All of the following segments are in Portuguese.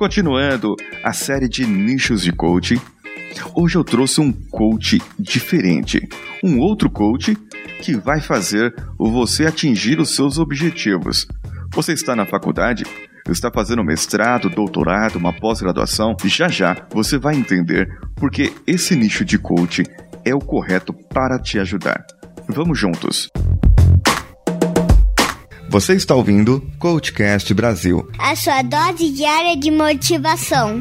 Continuando a série de nichos de coaching, hoje eu trouxe um coach diferente. Um outro coach que vai fazer você atingir os seus objetivos. Você está na faculdade? Está fazendo mestrado, doutorado, uma pós-graduação? Já já você vai entender porque esse nicho de coach é o correto para te ajudar. Vamos juntos! Você está ouvindo Coachcast Brasil a sua dose diária de motivação.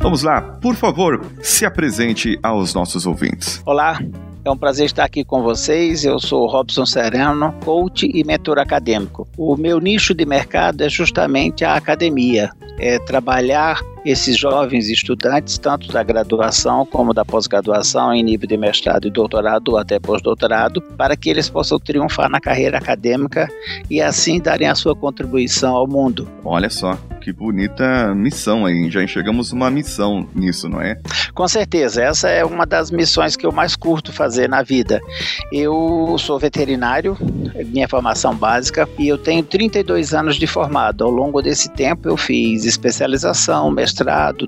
Vamos lá, por favor, se apresente aos nossos ouvintes. Olá, é um prazer estar aqui com vocês. Eu sou Robson Sereno, coach e mentor acadêmico. O meu nicho de mercado é justamente a academia, é trabalhar esses jovens estudantes, tanto da graduação como da pós-graduação, em nível de mestrado e doutorado ou até pós-doutorado, para que eles possam triunfar na carreira acadêmica e assim darem a sua contribuição ao mundo. Olha só, que bonita missão aí. Já enxergamos uma missão nisso, não é? Com certeza, essa é uma das missões que eu mais curto fazer na vida. Eu sou veterinário, minha formação básica, e eu tenho 32 anos de formado. Ao longo desse tempo eu fiz especialização, mestrado,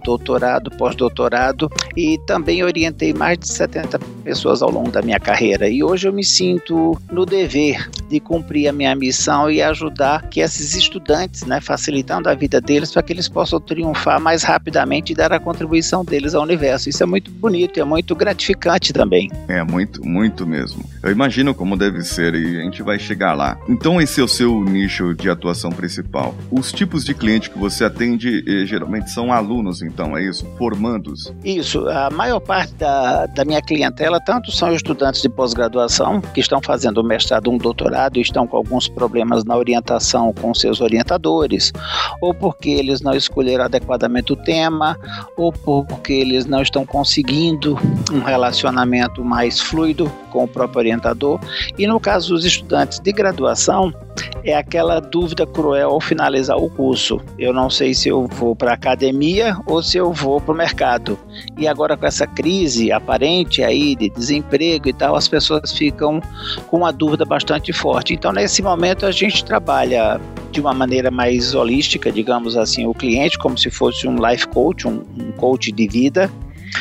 doutorado, pós-doutorado e também orientei mais de 70 pessoas ao longo da minha carreira. E hoje eu me sinto no dever de cumprir a minha missão e ajudar que esses estudantes, né, facilitando a vida deles para que eles possam triunfar mais rapidamente e dar a contribuição deles ao universo. Isso é muito bonito, é muito gratificante também. É muito, muito mesmo. Eu imagino como deve ser e a gente vai chegar lá. Então esse é o seu nicho de atuação principal. Os tipos de cliente que você atende eh, geralmente são alunos, então, é isso? Formandos? Isso. A maior parte da, da minha clientela, tanto são estudantes de pós-graduação que estão fazendo um mestrado, um doutorado, e estão com alguns problemas na orientação com seus orientadores, ou porque eles não escolheram adequadamente o tema, ou porque eles não estão conseguindo um relacionamento mais fluido com o próprio orientador. E no caso dos estudantes de graduação, é aquela dúvida cruel ao finalizar o curso. Eu não sei se eu vou para a academia ou se eu vou para o mercado. E agora com essa crise aparente aí de desemprego e tal, as pessoas ficam com uma dúvida bastante forte. Então nesse momento a gente trabalha de uma maneira mais holística, digamos assim, o cliente como se fosse um life coach, um, um coach de vida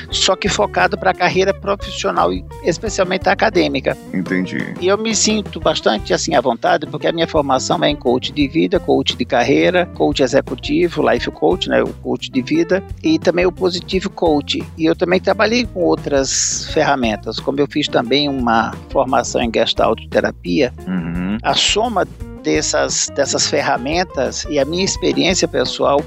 só que focado para a carreira profissional e especialmente acadêmica. Entendi. E eu me sinto bastante assim à vontade porque a minha formação é em coach de vida, coach de carreira, coach executivo, life coach, né, o coach de vida e também o positivo coach. E eu também trabalhei com outras ferramentas, como eu fiz também uma formação em Gestalt terapia. Uhum. A soma dessas, dessas ferramentas e a minha experiência pessoal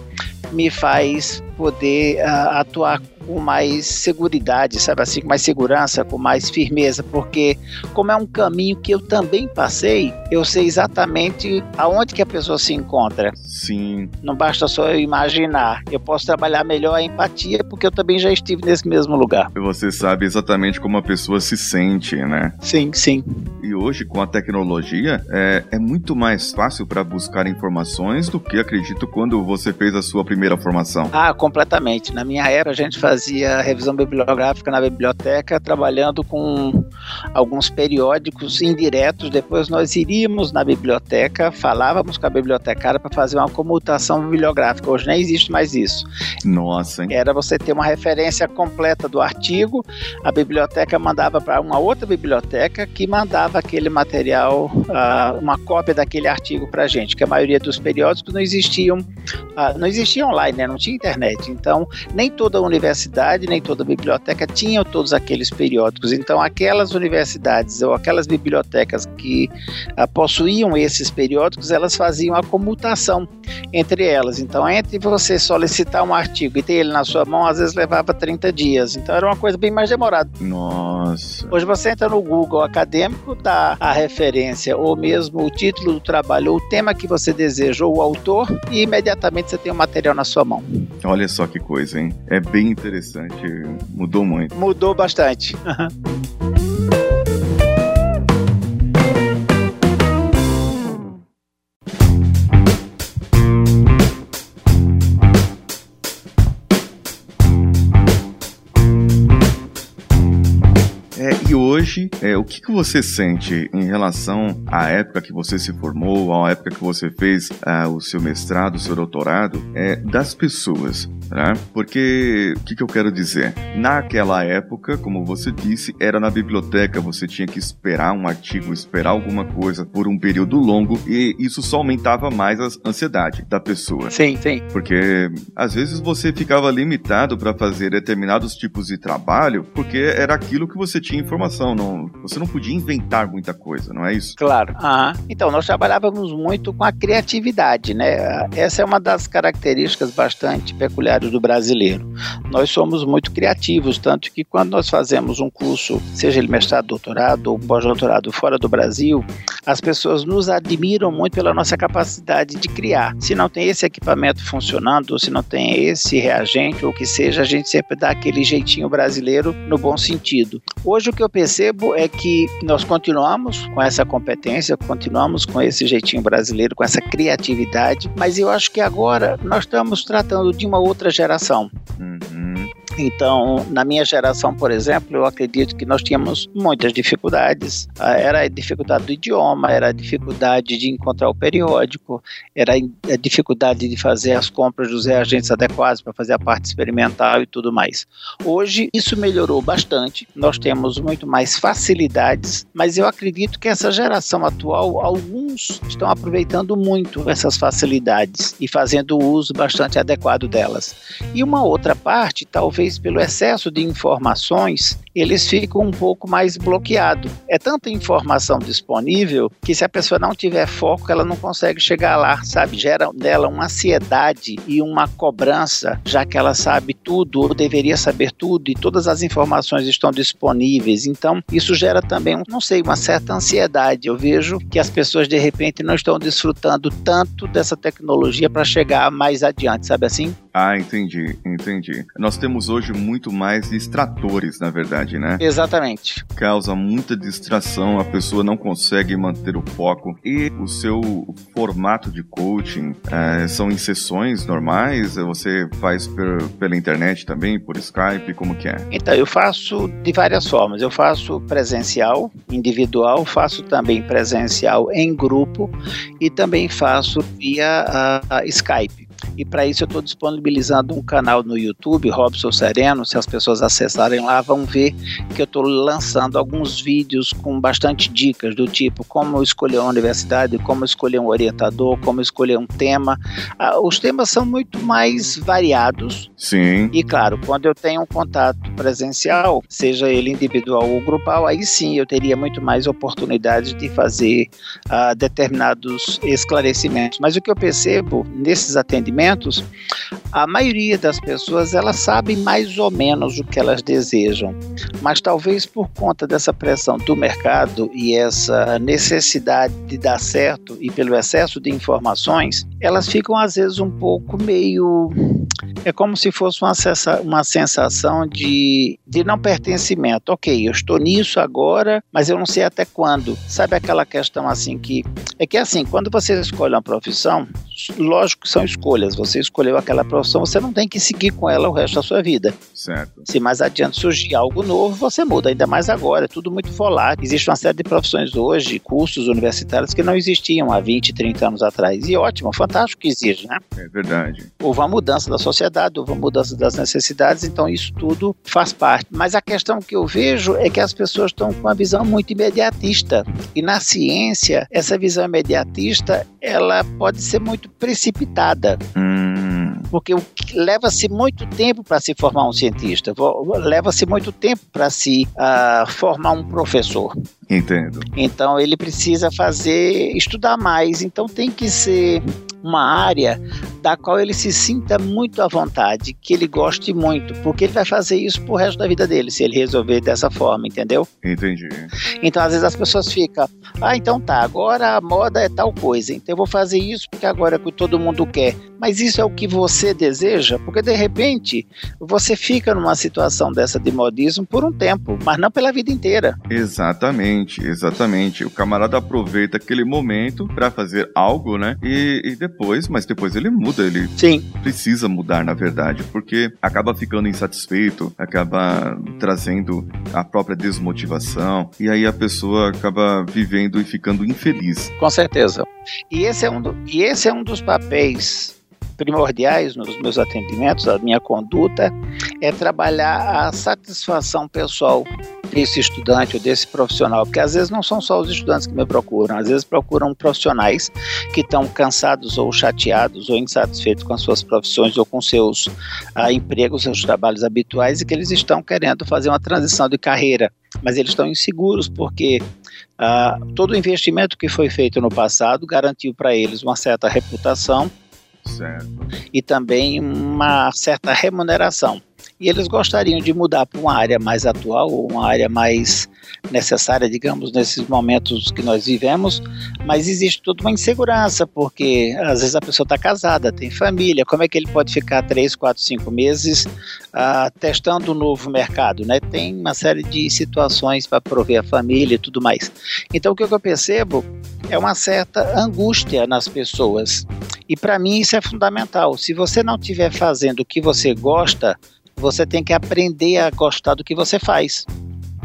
me faz poder uh, atuar com mais segurança, sabe assim, com mais segurança, com mais firmeza, porque como é um caminho que eu também passei, eu sei exatamente aonde que a pessoa se encontra. Sim. Não basta só eu imaginar, eu posso trabalhar melhor a empatia, porque eu também já estive nesse mesmo lugar. E você sabe exatamente como a pessoa se sente, né? Sim, sim. E hoje, com a tecnologia, é, é muito mais fácil para buscar informações do que acredito quando você fez a sua primeira formação. Ah, completamente. Na minha época, a gente fazia revisão bibliográfica na biblioteca, trabalhando com alguns periódicos indiretos. Depois nós iríamos na biblioteca, falávamos com a bibliotecária para fazer uma comutação bibliográfica. Hoje nem existe mais isso. Nossa, hein? Era você ter uma referência completa do artigo, a biblioteca mandava para uma outra biblioteca que mandava aquele material, uh, uma cópia daquele artigo para a gente, que a maioria dos periódicos não existiam, uh, não existia online, né? não tinha internet. Então, nem toda universidade universidade, nem toda biblioteca tinha todos aqueles periódicos. Então, aquelas universidades ou aquelas bibliotecas que ah, possuíam esses periódicos, elas faziam a comutação entre elas. Então, entre você solicitar um artigo e ter ele na sua mão, às vezes levava 30 dias. Então, era uma coisa bem mais demorada. Nossa. Hoje você entra no Google acadêmico, dá a referência ou mesmo o título do trabalho, ou o tema que você deseja, ou o autor, e imediatamente você tem o material na sua mão. Olha só que coisa, hein? É bem interessante interessante. Mudou muito. Mudou bastante. hoje, é, o que, que você sente em relação à época que você se formou, à época que você fez uh, o seu mestrado, o seu doutorado, é, das pessoas? Né? Porque o que, que eu quero dizer? Naquela época, como você disse, era na biblioteca, você tinha que esperar um artigo, esperar alguma coisa por um período longo e isso só aumentava mais a ansiedade da pessoa. Sim, sim. Porque às vezes você ficava limitado para fazer determinados tipos de trabalho porque era aquilo que você tinha informação, não, você não podia inventar muita coisa, não é isso? Claro. Uhum. Então, nós trabalhávamos muito com a criatividade, né? Essa é uma das características bastante peculiares do brasileiro. Nós somos muito criativos, tanto que quando nós fazemos um curso, seja ele mestrado, doutorado ou pós-doutorado fora do Brasil, as pessoas nos admiram muito pela nossa capacidade de criar. Se não tem esse equipamento funcionando, ou se não tem esse reagente, ou o que seja, a gente sempre dá aquele jeitinho brasileiro no bom sentido. Hoje o que eu percebo é que nós continuamos com essa competência, continuamos com esse jeitinho brasileiro, com essa criatividade, mas eu acho que agora nós estamos tratando de uma outra geração. Uhum. Então, na minha geração, por exemplo, eu acredito que nós tínhamos muitas dificuldades. Ah, era a dificuldade do idioma, era a dificuldade de encontrar o periódico, era a dificuldade de fazer as compras dos reagentes adequados para fazer a parte experimental e tudo mais. Hoje, isso melhorou bastante, nós temos muito mais facilidades, mas eu acredito que essa geração atual, alguns estão aproveitando muito essas facilidades e fazendo o uso bastante adequado delas. E uma outra parte, talvez pelo excesso de informações, eles ficam um pouco mais bloqueados. É tanta informação disponível que se a pessoa não tiver foco, ela não consegue chegar lá, sabe? Gera nela uma ansiedade e uma cobrança, já que ela sabe tudo ou deveria saber tudo e todas as informações estão disponíveis. Então, isso gera também, não sei, uma certa ansiedade. Eu vejo que as pessoas de repente não estão desfrutando tanto dessa tecnologia para chegar mais adiante, sabe assim? Ah, entendi, entendi. Nós temos hoje muito mais extratores, na verdade, né? Exatamente. Causa muita distração, a pessoa não consegue manter o foco. E o seu formato de coaching é, são em sessões normais? Você faz per, pela internet também, por Skype? Como que é? Então, eu faço de várias formas. Eu faço presencial, individual, faço também presencial em grupo e também faço via uh, Skype. E para isso eu estou disponibilizando um canal no YouTube, Robson Sereno. Se as pessoas acessarem lá, vão ver que eu estou lançando alguns vídeos com bastante dicas do tipo como escolher uma universidade, como escolher um orientador, como escolher um tema. Ah, os temas são muito mais variados. Sim. E claro, quando eu tenho um contato presencial, seja ele individual ou grupal, aí sim eu teria muito mais oportunidades de fazer uh, determinados esclarecimentos. Mas o que eu percebo nesses atendimentos atendimentos, a maioria das pessoas elas sabem mais ou menos o que elas desejam, mas talvez por conta dessa pressão do mercado e essa necessidade de dar certo e pelo excesso de informações, elas ficam às vezes um pouco meio é como se fosse uma, uma sensação de, de não pertencimento. Ok, eu estou nisso agora, mas eu não sei até quando. Sabe aquela questão assim que. É que assim, quando você escolhe uma profissão, lógico que são escolhas. Você escolheu aquela profissão, você não tem que seguir com ela o resto da sua vida. Certo. Se mais adiante surgir algo novo, você muda, ainda mais agora. É tudo muito volátil. Existe uma série de profissões hoje, cursos universitários que não existiam há 20, 30 anos atrás. E ótimo, fantástico que existe, né? É verdade. Houve uma mudança da sociedade, houve uma mudança das necessidades, então isso tudo faz parte. Mas a questão que eu vejo é que as pessoas estão com uma visão muito imediatista. E na ciência, essa visão imediatista, ela pode ser muito precipitada. Hum. Porque leva-se muito tempo para se formar um cientista, leva-se muito tempo para se uh, formar um professor. Entendo. Então ele precisa fazer, estudar mais. Então tem que ser uma área da qual ele se sinta muito à vontade, que ele goste muito, porque ele vai fazer isso pro resto da vida dele, se ele resolver dessa forma, entendeu? Entendi. Então, às vezes as pessoas ficam, ah, então tá, agora a moda é tal coisa, então eu vou fazer isso porque agora é o que todo mundo quer. Mas isso é o que você deseja? Porque de repente você fica numa situação dessa de modismo por um tempo, mas não pela vida inteira. Exatamente, exatamente. O camarada aproveita aquele momento para fazer algo, né? E, e depois, mas depois ele muda muda, ele Sim. precisa mudar, na verdade, porque acaba ficando insatisfeito, acaba trazendo a própria desmotivação, e aí a pessoa acaba vivendo e ficando infeliz. Com certeza. E esse é um, do, e esse é um dos papéis primordiais nos meus atendimentos, a minha conduta, é trabalhar a satisfação pessoal desse estudante ou desse profissional, porque às vezes não são só os estudantes que me procuram, às vezes procuram profissionais que estão cansados ou chateados ou insatisfeitos com as suas profissões ou com seus ah, empregos, seus trabalhos habituais e que eles estão querendo fazer uma transição de carreira, mas eles estão inseguros porque ah, todo o investimento que foi feito no passado garantiu para eles uma certa reputação Certo. e também uma certa remuneração. E eles gostariam de mudar para uma área mais atual, ou uma área mais necessária, digamos, nesses momentos que nós vivemos, mas existe toda uma insegurança, porque às vezes a pessoa está casada, tem família, como é que ele pode ficar três, quatro, cinco meses ah, testando um novo mercado, né? Tem uma série de situações para prover a família e tudo mais. Então o que eu percebo é uma certa angústia nas pessoas. E para mim isso é fundamental. Se você não estiver fazendo o que você gosta, você tem que aprender a gostar do que você faz.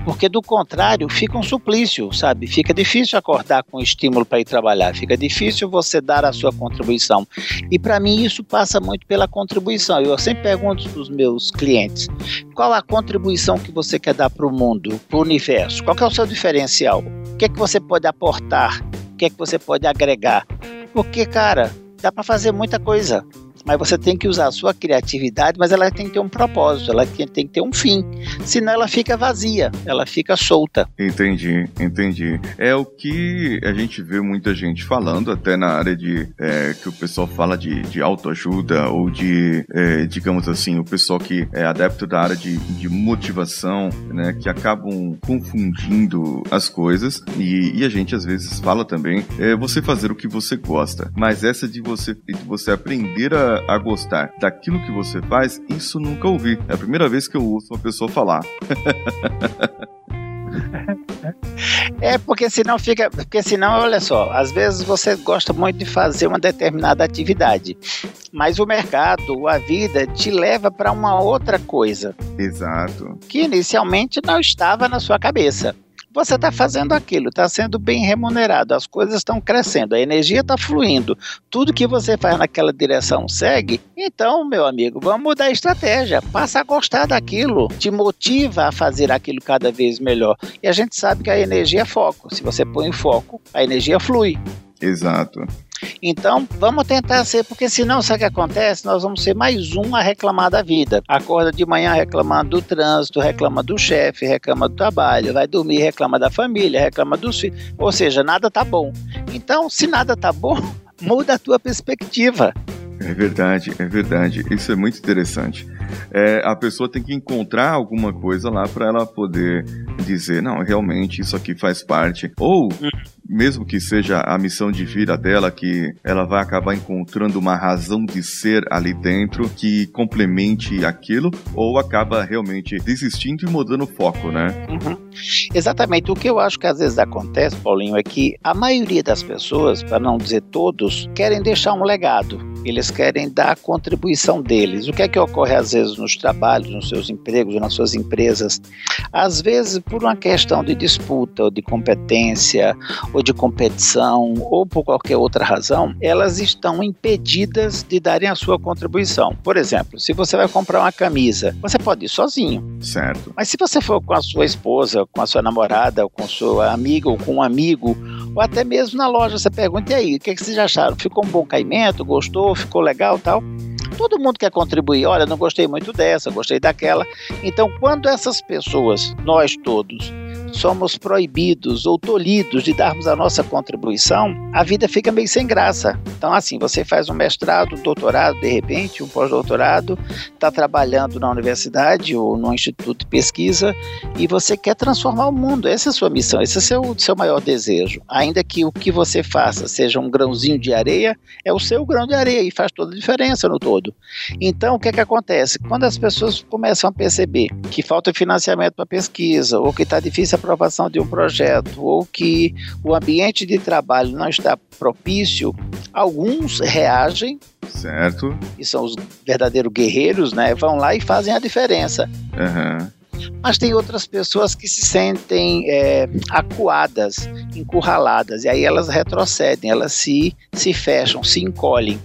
Porque do contrário, fica um suplício, sabe? Fica difícil acordar com estímulo para ir trabalhar, fica difícil você dar a sua contribuição. E para mim isso passa muito pela contribuição. Eu sempre pergunto para os meus clientes: qual a contribuição que você quer dar para o mundo, para o universo? Qual é o seu diferencial? O que é que você pode aportar? O que é que você pode agregar? Porque, cara, dá para fazer muita coisa mas você tem que usar a sua criatividade, mas ela tem que ter um propósito, ela tem, que ter um fim. Senão ela fica vazia, ela fica solta. Entendi, entendi. É o que a gente vê muita gente falando, até na área de é, que o pessoal fala de, de autoajuda ou de, é, digamos assim, o pessoal que é adepto da área de, de motivação, né, que acabam confundindo as coisas e, e, a gente às vezes fala também é você fazer o que você gosta, mas essa de você, de você aprender a a gostar daquilo que você faz, isso nunca ouvi. É a primeira vez que eu ouço uma pessoa falar. É porque senão fica, porque senão, olha só, às vezes você gosta muito de fazer uma determinada atividade, mas o mercado, a vida te leva para uma outra coisa. Exato. Que inicialmente não estava na sua cabeça você está fazendo aquilo, está sendo bem remunerado, as coisas estão crescendo, a energia está fluindo, tudo que você faz naquela direção segue. Então, meu amigo, vamos mudar a estratégia, passa a gostar daquilo, te motiva a fazer aquilo cada vez melhor. E a gente sabe que a energia é foco. Se você põe foco, a energia flui. Exato. Então, vamos tentar ser, porque senão, sabe o que acontece? Nós vamos ser mais um a reclamar da vida. Acorda de manhã reclamando do trânsito, reclama do chefe, reclama do trabalho, vai dormir, reclama da família, reclama dos filhos. Ou seja, nada tá bom. Então, se nada tá bom, muda a tua perspectiva. É verdade, é verdade. Isso é muito interessante. É, a pessoa tem que encontrar alguma coisa lá para ela poder dizer, não, realmente isso aqui faz parte. Ou mesmo que seja a missão de vida dela, que ela vai acabar encontrando uma razão de ser ali dentro que complemente aquilo, ou acaba realmente desistindo e mudando o foco, né? Uhum. Exatamente. O que eu acho que às vezes acontece, Paulinho, é que a maioria das pessoas, para não dizer todos, querem deixar um legado. Eles querem dar a contribuição deles. O que é que ocorre às vezes nos trabalhos, nos seus empregos, nas suas empresas? Às vezes por uma questão de disputa ou de competência ou de competição ou por qualquer outra razão, elas estão impedidas de darem a sua contribuição. Por exemplo, se você vai comprar uma camisa, você pode ir sozinho. Certo. Mas se você for com a sua esposa, com a sua namorada, ou com sua amiga, ou com um amigo, ou até mesmo na loja, você pergunta e aí, o que, é que vocês acharam? Ficou um bom caimento? Gostou? Ficou legal tal? Todo mundo quer contribuir. Olha, não gostei muito dessa, gostei daquela. Então, quando essas pessoas, nós todos, somos proibidos ou tolhidos de darmos a nossa contribuição, a vida fica meio sem graça. Então, assim, você faz um mestrado, um doutorado, de repente, um pós-doutorado, está trabalhando na universidade ou no instituto de pesquisa e você quer transformar o mundo. Essa é a sua missão, esse é o seu, seu maior desejo. Ainda que o que você faça seja um grãozinho de areia, é o seu grão de areia e faz toda a diferença no todo. Então, o que é que acontece? Quando as pessoas começam a perceber que falta financiamento para pesquisa ou que está difícil aprovação de um projeto ou que o ambiente de trabalho não está propício, alguns reagem Certo. Que são os verdadeiros guerreiros, né? Vão lá e fazem a diferença. Aham. Mas tem outras pessoas que se sentem é, acuadas, encurraladas, e aí elas retrocedem, elas se, se fecham, se encolhem.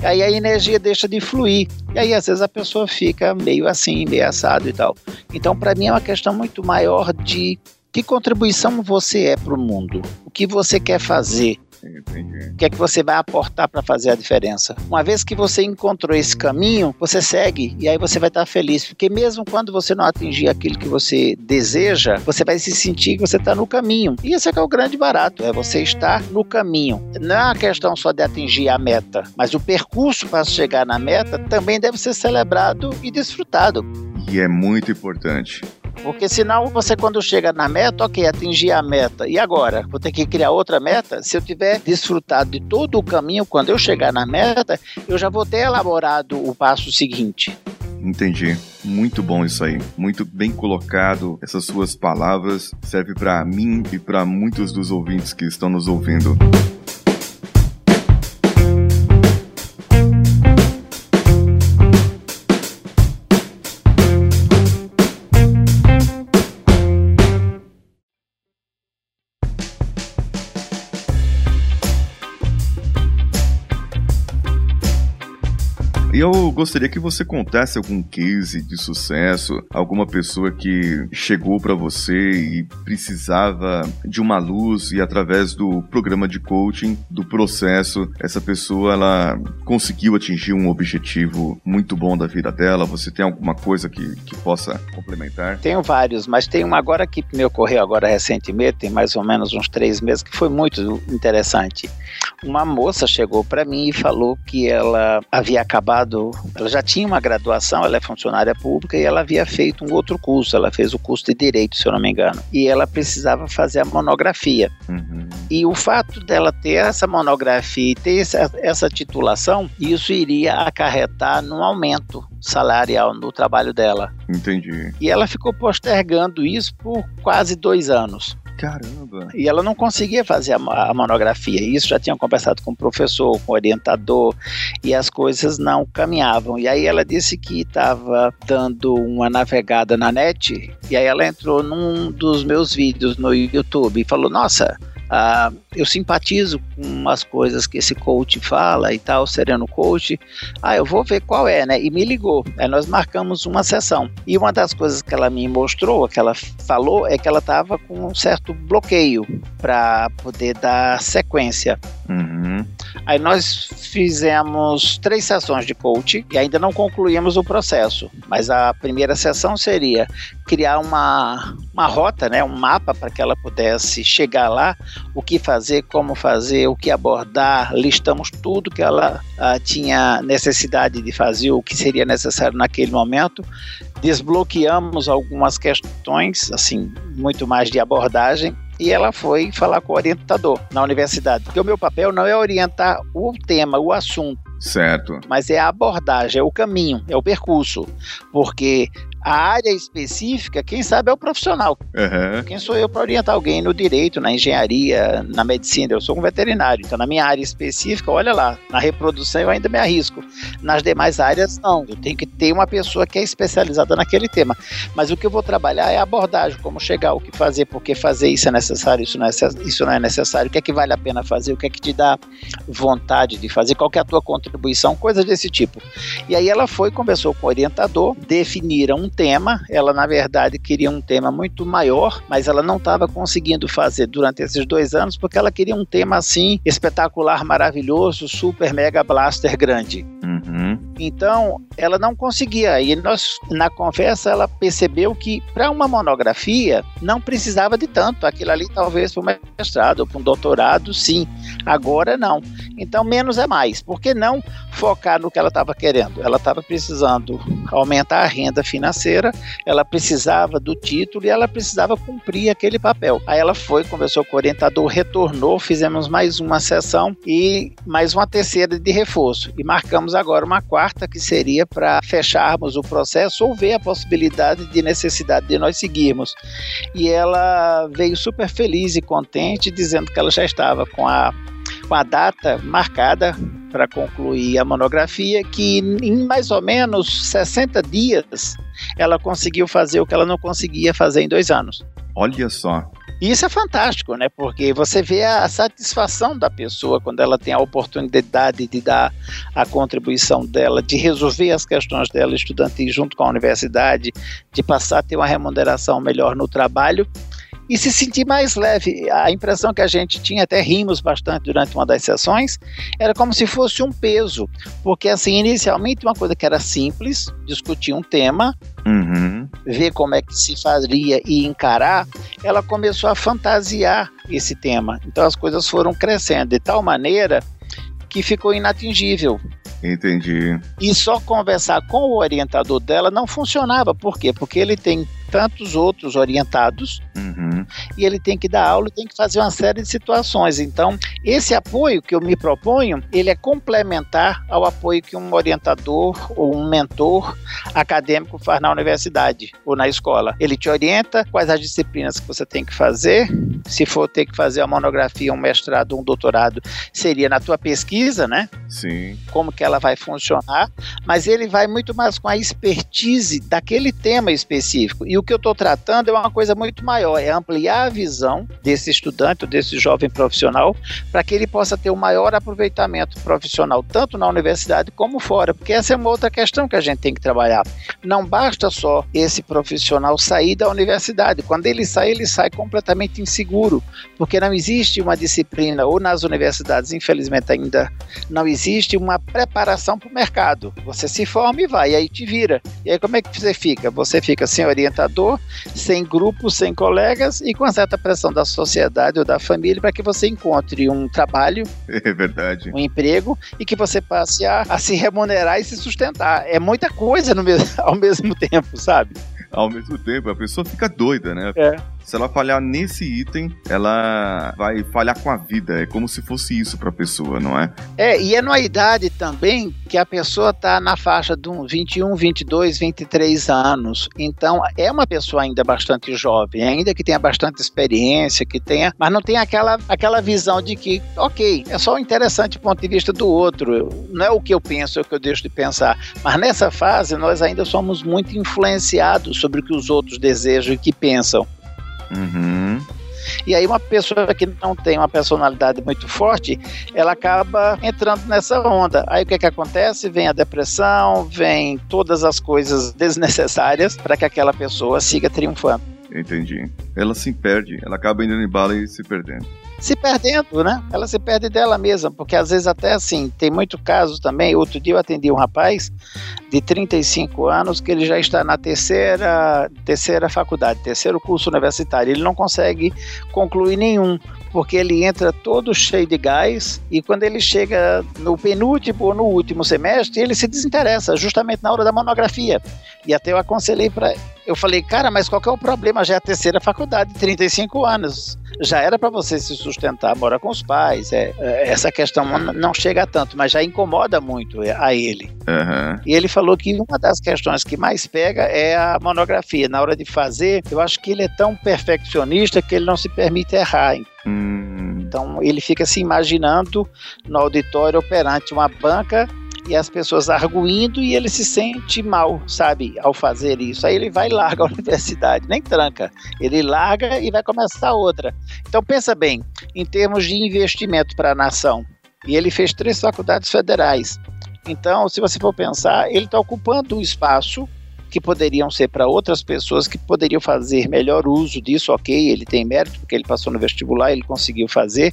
Aí a energia deixa de fluir. E aí, às vezes, a pessoa fica meio assim, meio assado e tal. Então, para mim, é uma questão muito maior de que contribuição você é para o mundo, o que você quer fazer, Entendi. o que é que você vai aportar para fazer a diferença. Uma vez que você encontrou esse caminho, você segue e aí você vai estar feliz, porque mesmo quando você não atingir aquilo que você deseja, você vai se sentir que você está no caminho. E esse é que é o grande barato, é você estar no caminho. Não é uma questão só de atingir a meta, mas o percurso para chegar na meta também deve ser celebrado e desfrutado. E é muito importante. Porque senão você quando chega na meta, ok, atingir a meta. E agora? Vou ter que criar outra meta? Se eu tiver desfrutado de todo o caminho, quando eu chegar na meta, eu já vou ter elaborado o passo seguinte. Entendi. Muito bom isso aí. Muito bem colocado. Essas suas palavras servem para mim e para muitos dos ouvintes que estão nos ouvindo. Eu gostaria que você contasse algum case de sucesso, alguma pessoa que chegou para você e precisava de uma luz e através do programa de coaching, do processo, essa pessoa ela conseguiu atingir um objetivo muito bom da vida dela. Você tem alguma coisa que, que possa complementar? Tenho vários, mas tem um agora que me ocorreu agora recentemente, tem mais ou menos uns três meses, que foi muito interessante. Uma moça chegou para mim e falou que ela havia acabado ela já tinha uma graduação, ela é funcionária pública e ela havia feito um outro curso, ela fez o curso de Direito, se eu não me engano, e ela precisava fazer a monografia. Uhum. E o fato dela ter essa monografia e ter essa, essa titulação, isso iria acarretar num aumento salarial no trabalho dela. Entendi. E ela ficou postergando isso por quase dois anos. Caramba. E ela não conseguia fazer a, a monografia. Isso já tinha conversado com o professor, com o orientador, e as coisas não caminhavam. E aí ela disse que estava dando uma navegada na net, e aí ela entrou num dos meus vídeos no YouTube e falou: Nossa, ah, eu simpatizo com as coisas que esse coach fala e tal, Sereno Coach. Ah, eu vou ver qual é, né? E me ligou. Aí nós marcamos uma sessão. E uma das coisas que ela me mostrou, que ela falou, é que ela estava com um certo bloqueio para poder dar sequência. Uhum. Aí nós fizemos três sessões de coach e ainda não concluímos o processo. Mas a primeira sessão seria criar uma, uma rota, né, um mapa para que ela pudesse chegar lá, o que fazer, como fazer, o que abordar, listamos tudo que ela ah, tinha necessidade de fazer, o que seria necessário naquele momento, desbloqueamos algumas questões, assim, muito mais de abordagem, e ela foi falar com o orientador na universidade. Porque o meu papel não é orientar o tema, o assunto, Certo. mas é a abordagem, é o caminho, é o percurso. Porque a área específica, quem sabe é o profissional. Uhum. Quem sou eu para orientar alguém no direito, na engenharia, na medicina? Eu sou um veterinário, então na minha área específica, olha lá, na reprodução eu ainda me arrisco. Nas demais áreas, não. Eu tenho que ter uma pessoa que é especializada naquele tema. Mas o que eu vou trabalhar é a abordagem, como chegar, o que fazer, por que fazer, isso é necessário, isso não é, isso não é necessário, o que é que vale a pena fazer, o que é que te dá vontade de fazer, qual é a tua contribuição, coisas desse tipo. E aí ela foi, conversou com o orientador, definiram um tema, ela na verdade queria um tema muito maior, mas ela não estava conseguindo fazer durante esses dois anos porque ela queria um tema assim espetacular, maravilhoso, super mega blaster grande. Uhum. Então, ela não conseguia. E nós, na conversa, ela percebeu que para uma monografia não precisava de tanto. Aquilo ali talvez para um mestrado ou para um doutorado, sim. Agora não. Então, menos é mais. Por que não focar no que ela estava querendo? Ela estava precisando aumentar a renda financeira, ela precisava do título e ela precisava cumprir aquele papel. Aí ela foi, conversou com o orientador, retornou, fizemos mais uma sessão e mais uma terceira de reforço. E marcamos agora uma quarta que seria para fecharmos o processo ou ver a possibilidade de necessidade de nós seguirmos. E ela veio super feliz e contente, dizendo que ela já estava com a, com a data marcada para concluir a monografia, que em mais ou menos 60 dias ela conseguiu fazer o que ela não conseguia fazer em dois anos. Olha só. E isso é fantástico, né? Porque você vê a satisfação da pessoa quando ela tem a oportunidade de dar a contribuição dela, de resolver as questões dela estudantil junto com a universidade, de passar a ter uma remuneração melhor no trabalho e se sentir mais leve. A impressão que a gente tinha, até rimos bastante durante uma das sessões, era como se fosse um peso, porque assim, inicialmente uma coisa que era simples, discutir um tema, uhum. ver como é que se faria e encarar, ela começou a fantasiar esse tema. Então as coisas foram crescendo de tal maneira que ficou inatingível. Entendi. E só conversar com o orientador dela não funcionava. Por quê? Porque ele tem tantos outros orientados uhum. e ele tem que dar aula e tem que fazer uma série de situações. Então, esse apoio que eu me proponho, ele é complementar ao apoio que um orientador ou um mentor acadêmico faz na universidade ou na escola. Ele te orienta quais as disciplinas que você tem que fazer. Se for ter que fazer uma monografia, um mestrado, um doutorado, seria na tua pesquisa, né? Sim. Como que ela vai funcionar, mas ele vai muito mais com a expertise daquele tema específico. E o que eu estou tratando é uma coisa muito maior, é ampliar a visão desse estudante, desse jovem profissional, para que ele possa ter o um maior aproveitamento profissional, tanto na universidade como fora, porque essa é uma outra questão que a gente tem que trabalhar. Não basta só esse profissional sair da universidade. Quando ele sai, ele sai completamente inseguro, porque não existe uma disciplina, ou nas universidades, infelizmente ainda não existe uma preparação para o mercado. Você se forma e vai, e aí te vira. E aí como é que você fica? Você fica sem orientação orientador, sem grupo, sem colegas e com certa pressão da sociedade ou da família para que você encontre um trabalho, é verdade, um emprego e que você passe a, a se remunerar e se sustentar. É muita coisa no mesmo, ao mesmo tempo, sabe? Ao mesmo tempo, a pessoa fica doida, né? É. Se ela falhar nesse item, ela vai falhar com a vida. É como se fosse isso para a pessoa, não é? É, e é numa idade também que a pessoa está na faixa de 21, 22, 23 anos. Então, é uma pessoa ainda bastante jovem, ainda que tenha bastante experiência, que tenha, mas não tem aquela, aquela visão de que, ok, é só interessante do ponto de vista do outro. Não é o que eu penso, é o que eu deixo de pensar. Mas nessa fase, nós ainda somos muito influenciados sobre o que os outros desejam e que pensam. Uhum. E aí uma pessoa que não tem uma personalidade muito forte, ela acaba entrando nessa onda. Aí o que, que acontece? Vem a depressão, vem todas as coisas desnecessárias para que aquela pessoa siga triunfando. Entendi. Ela se perde, ela acaba indo em bala e se perdendo se perdendo, né? Ela se perde dela mesma, porque às vezes até assim, tem muito caso também. Outro dia eu atendi um rapaz de 35 anos que ele já está na terceira, terceira faculdade, terceiro curso universitário. Ele não consegue concluir nenhum, porque ele entra todo cheio de gás e quando ele chega no penúltimo ou no último semestre, ele se desinteressa, justamente na hora da monografia. E até eu aconselhei para. Eu falei, cara, mas qual que é o problema? Já é a terceira faculdade, 35 anos já era para você se sustentar, morar com os pais. É, é, essa questão não chega tanto, mas já incomoda muito a ele. Uhum. E ele falou que uma das questões que mais pega é a monografia. Na hora de fazer, eu acho que ele é tão perfeccionista que ele não se permite errar. Hum. Então ele fica se imaginando no auditório perante uma banca e as pessoas arguindo e ele se sente mal, sabe, ao fazer isso. Aí ele vai e larga a universidade, nem tranca. Ele larga e vai começar outra. Então pensa bem, em termos de investimento para a nação. E ele fez três faculdades federais. Então, se você for pensar, ele está ocupando um espaço que poderiam ser para outras pessoas que poderiam fazer melhor uso disso, ok, ele tem mérito porque ele passou no vestibular, ele conseguiu fazer,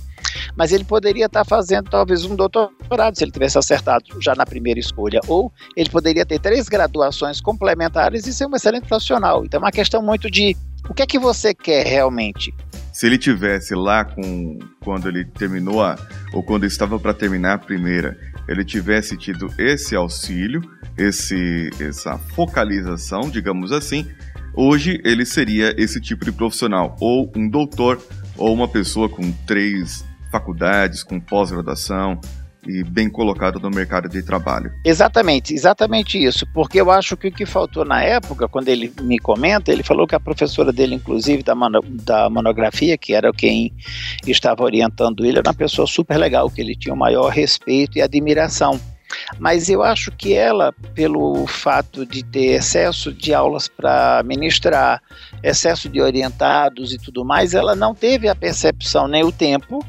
mas ele poderia estar tá fazendo talvez um doutorado se ele tivesse acertado já na primeira escolha, ou ele poderia ter três graduações complementares e ser um excelente profissional. Então é uma questão muito de o que é que você quer realmente? Se ele tivesse lá com quando ele terminou a, ou quando estava para terminar a primeira, ele tivesse tido esse auxílio, esse essa focalização, digamos assim, hoje ele seria esse tipo de profissional, ou um doutor, ou uma pessoa com três faculdades, com pós-graduação. e bem colocado no mercado de trabalho. Exatamente, exatamente isso. Porque eu acho que o que faltou na época, quando ele me comenta, ele falou que a professora dele, inclusive da, da monografia, que era quem estava orientando ele, era uma pessoa super legal, que ele tinha o maior respeito e admiração. Mas eu acho que ela, pelo fato de ter excesso de aulas para ministrar, excesso de orientados e tudo mais, ela não teve a percepção nem o tempo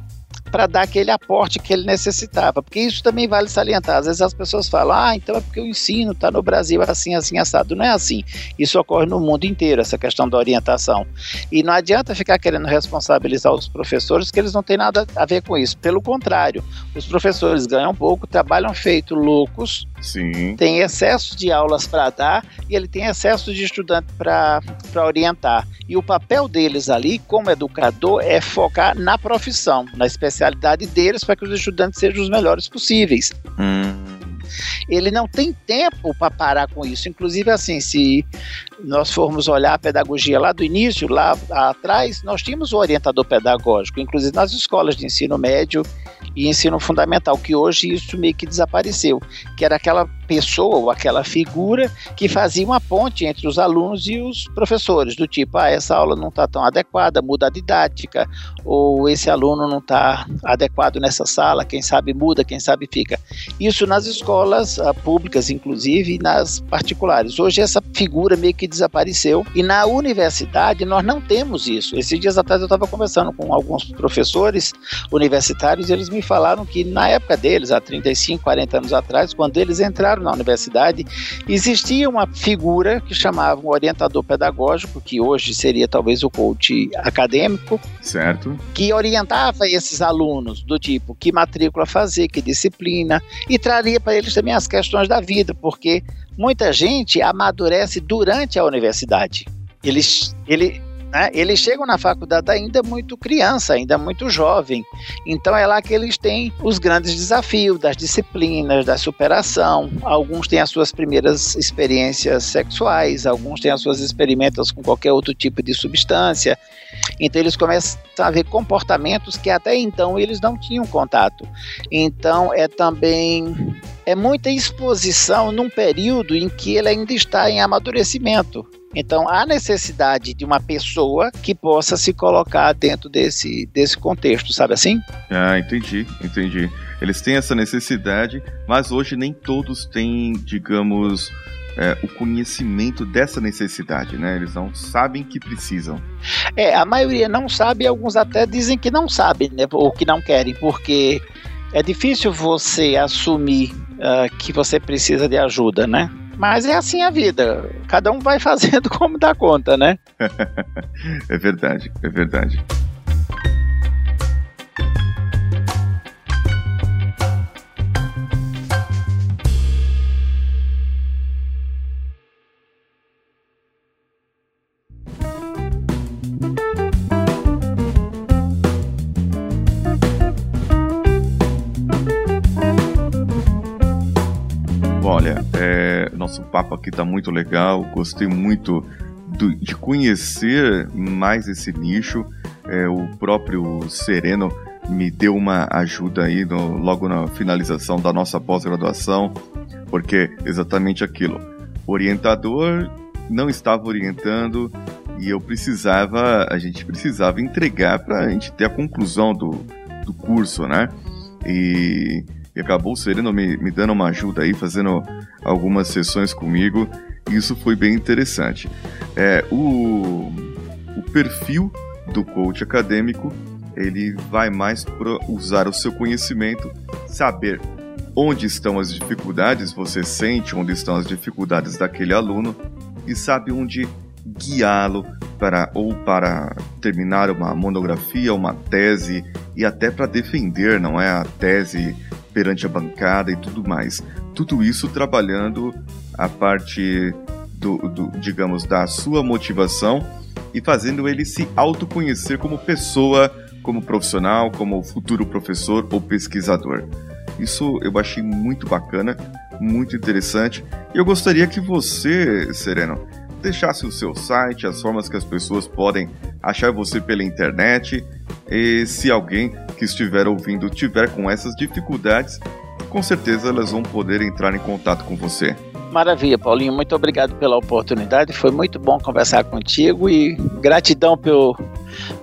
para dar aquele aporte que ele necessitava. Porque isso também vale salientar. Às vezes as pessoas falam, ah, então é porque o ensino está no Brasil assim, assim, assado. Não é assim. Isso ocorre no mundo inteiro, essa questão da orientação. E não adianta ficar querendo responsabilizar os professores, que eles não têm nada a ver com isso. Pelo contrário, os professores ganham pouco, trabalham feito loucos, Sim. tem excesso de aulas para dar e ele tem excesso de estudante para orientar. E o papel deles ali, como educador, é focar na profissão, na especialidade deles, para que os estudantes sejam os melhores possíveis. Hum. Ele não tem tempo para parar com isso. Inclusive, assim, se nós formos olhar a pedagogia lá do início, lá atrás, nós tínhamos o orientador pedagógico, inclusive nas escolas de ensino médio e ensino fundamental, que hoje isso meio que desapareceu, que era aquela pessoa ou aquela figura que fazia uma ponte entre os alunos e os professores, do tipo, ah, essa aula não está tão adequada, muda a didática, ou esse aluno não está adequado nessa sala, quem sabe muda, quem sabe fica. Isso nas escolas uh, públicas, inclusive, e nas particulares. Hoje essa figura meio que desapareceu, e na universidade nós não temos isso. Esses dias atrás eu estava conversando com alguns professores universitários e eles me falaram que na época deles, há 35, 40 anos atrás, quando eles entraram na universidade, existia uma figura que chamava um orientador pedagógico, que hoje seria talvez o coach acadêmico, certo? Que orientava esses alunos do tipo que matrícula fazer, que disciplina, e traria para eles também as questões da vida, porque muita gente amadurece durante a universidade. Eles, ele, né? Eles chegam na faculdade ainda muito criança, ainda muito jovem. Então é lá que eles têm os grandes desafios das disciplinas, da superação. Alguns têm as suas primeiras experiências sexuais, alguns têm as suas experimentos com qualquer outro tipo de substância. Então eles começam a ver comportamentos que até então eles não tinham contato. Então é também é muita exposição num período em que ele ainda está em amadurecimento. Então há necessidade de uma pessoa que possa se colocar dentro desse, desse contexto, sabe assim? Ah, entendi, entendi. Eles têm essa necessidade, mas hoje nem todos têm, digamos, é, o conhecimento dessa necessidade, né? Eles não sabem que precisam. É, a maioria não sabe, alguns até dizem que não sabem, né? Ou que não querem, porque é difícil você assumir uh, que você precisa de ajuda, né? Mas é assim a vida. Cada um vai fazendo como dá conta, né? é verdade, é verdade. Papo aqui está muito legal. Gostei muito do, de conhecer mais esse nicho. É, o próprio Sereno me deu uma ajuda aí no, logo na finalização da nossa pós-graduação, porque exatamente aquilo. O orientador não estava orientando e eu precisava, a gente precisava entregar para a gente ter a conclusão do, do curso, né? E e acabou o Sereno me, me dando uma ajuda aí, fazendo algumas sessões comigo. Isso foi bem interessante. É, o, o perfil do coach acadêmico ele vai mais para usar o seu conhecimento, saber onde estão as dificuldades, você sente onde estão as dificuldades daquele aluno e sabe onde guiá-lo para ou para terminar uma monografia, uma tese e até para defender, não é a tese perante a bancada e tudo mais. Tudo isso trabalhando a parte do, do digamos, da sua motivação e fazendo ele se autoconhecer como pessoa, como profissional, como futuro professor ou pesquisador. Isso eu achei muito bacana, muito interessante. E eu gostaria que você, Sereno, deixasse o seu site, as formas que as pessoas podem achar você pela internet. E se alguém que estiver ouvindo tiver com essas dificuldades, com certeza elas vão poder entrar em contato com você. Maravilha, Paulinho. Muito obrigado pela oportunidade. Foi muito bom conversar contigo e gratidão pelo,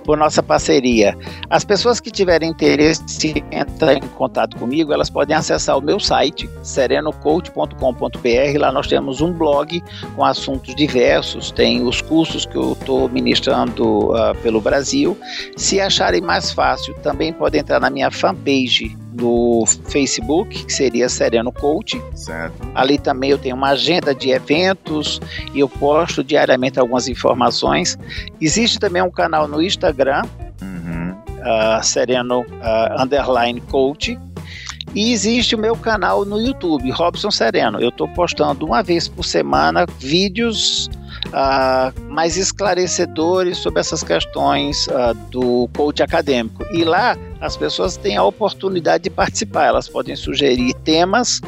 por nossa parceria. As pessoas que tiverem interesse em entrar em contato comigo, elas podem acessar o meu site, serenocoach.com.br. Lá nós temos um blog com assuntos diversos, tem os cursos que eu estou ministrando uh, pelo Brasil. Se acharem mais fácil, também podem entrar na minha fanpage do Facebook, que seria Sereno Coach. Certo. Ali também eu tenho uma agenda de eventos e eu posto diariamente algumas informações. Existe também um canal no Instagram, uhum. uh, Sereno uh, Underline Coach. E existe o meu canal no YouTube, Robson Sereno. Eu estou postando uma vez por semana vídeos uh, mais esclarecedores sobre essas questões uh, do coach acadêmico. E lá as pessoas têm a oportunidade de participar, elas podem sugerir temas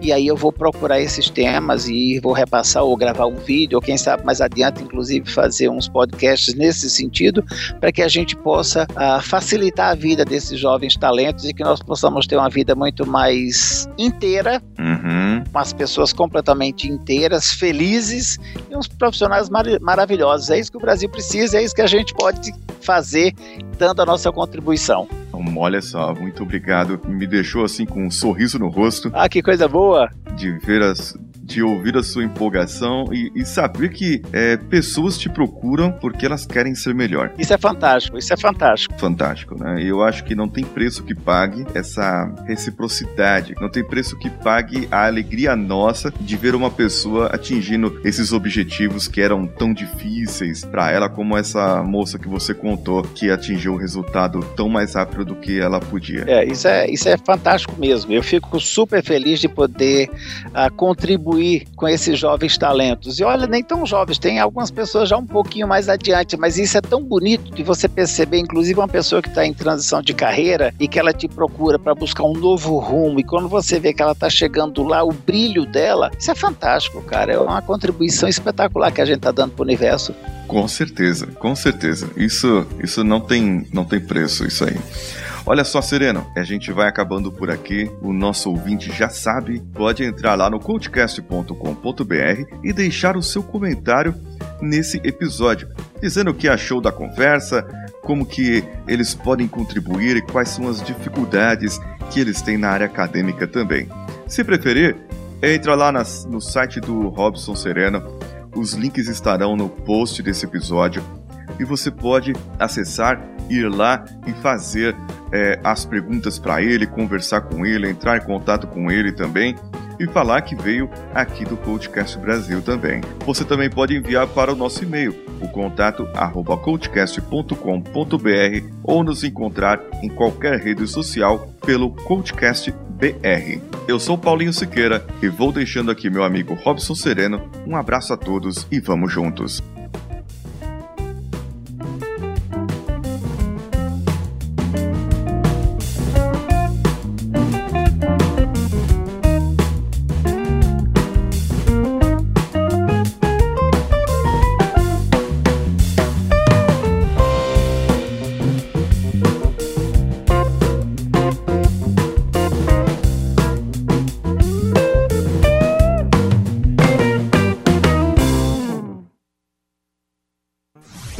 e aí eu vou procurar esses temas e vou repassar ou gravar um vídeo, ou quem sabe mais adiante, inclusive, fazer uns podcasts nesse sentido, para que a gente possa uh, facilitar a vida desses jovens talentos e que nós possamos ter uma vida muito mais inteira, uhum. com as pessoas completamente inteiras, felizes e uns profissionais mar maravilhosos. É isso que o Brasil precisa, é isso que a gente pode fazer dando a nossa contribuição. Olha só, muito obrigado. Me deixou assim com um sorriso no rosto. Ah, que coisa boa! De ver as, de ouvir a sua empolgação e, e saber que é, pessoas te procuram porque elas querem ser melhor. Isso é fantástico, isso é fantástico. Fantástico, né? Eu acho que não tem preço que pague essa reciprocidade, não tem preço que pague a alegria nossa de ver uma pessoa atingindo esses objetivos que eram tão difíceis para ela, como essa moça que você contou que atingiu o resultado tão mais rápido do que ela podia. É, isso é, isso é fantástico mesmo. Eu fico super feliz de poder uh, contribuir com esses jovens talentos. E olha, nem tão jovens, tem algumas pessoas já um pouquinho mais adiante, mas isso é tão bonito de você perceber, inclusive uma pessoa que está em transição de carreira e que ela te procura para buscar um novo rumo, e quando você vê que ela está chegando lá, o brilho dela, isso é fantástico, cara. É uma contribuição espetacular que a gente está dando para o universo. Com certeza, com certeza. Isso, isso não tem, não tem preço, isso aí. Olha só, Sereno, a gente vai acabando por aqui. O nosso ouvinte já sabe, pode entrar lá no coachcast.com.br e deixar o seu comentário nesse episódio, dizendo o que achou da conversa, como que eles podem contribuir e quais são as dificuldades que eles têm na área acadêmica também. Se preferir, entra lá nas, no site do Robson Sereno. Os links estarão no post desse episódio e você pode acessar, ir lá e fazer é, as perguntas para ele, conversar com ele, entrar em contato com ele também e falar que veio aqui do Podcast Brasil também. Você também pode enviar para o nosso e-mail, o contato arroba ou nos encontrar em qualquer rede social pelo Coachcast BR. Eu sou Paulinho Siqueira e vou deixando aqui meu amigo Robson Sereno. Um abraço a todos e vamos juntos.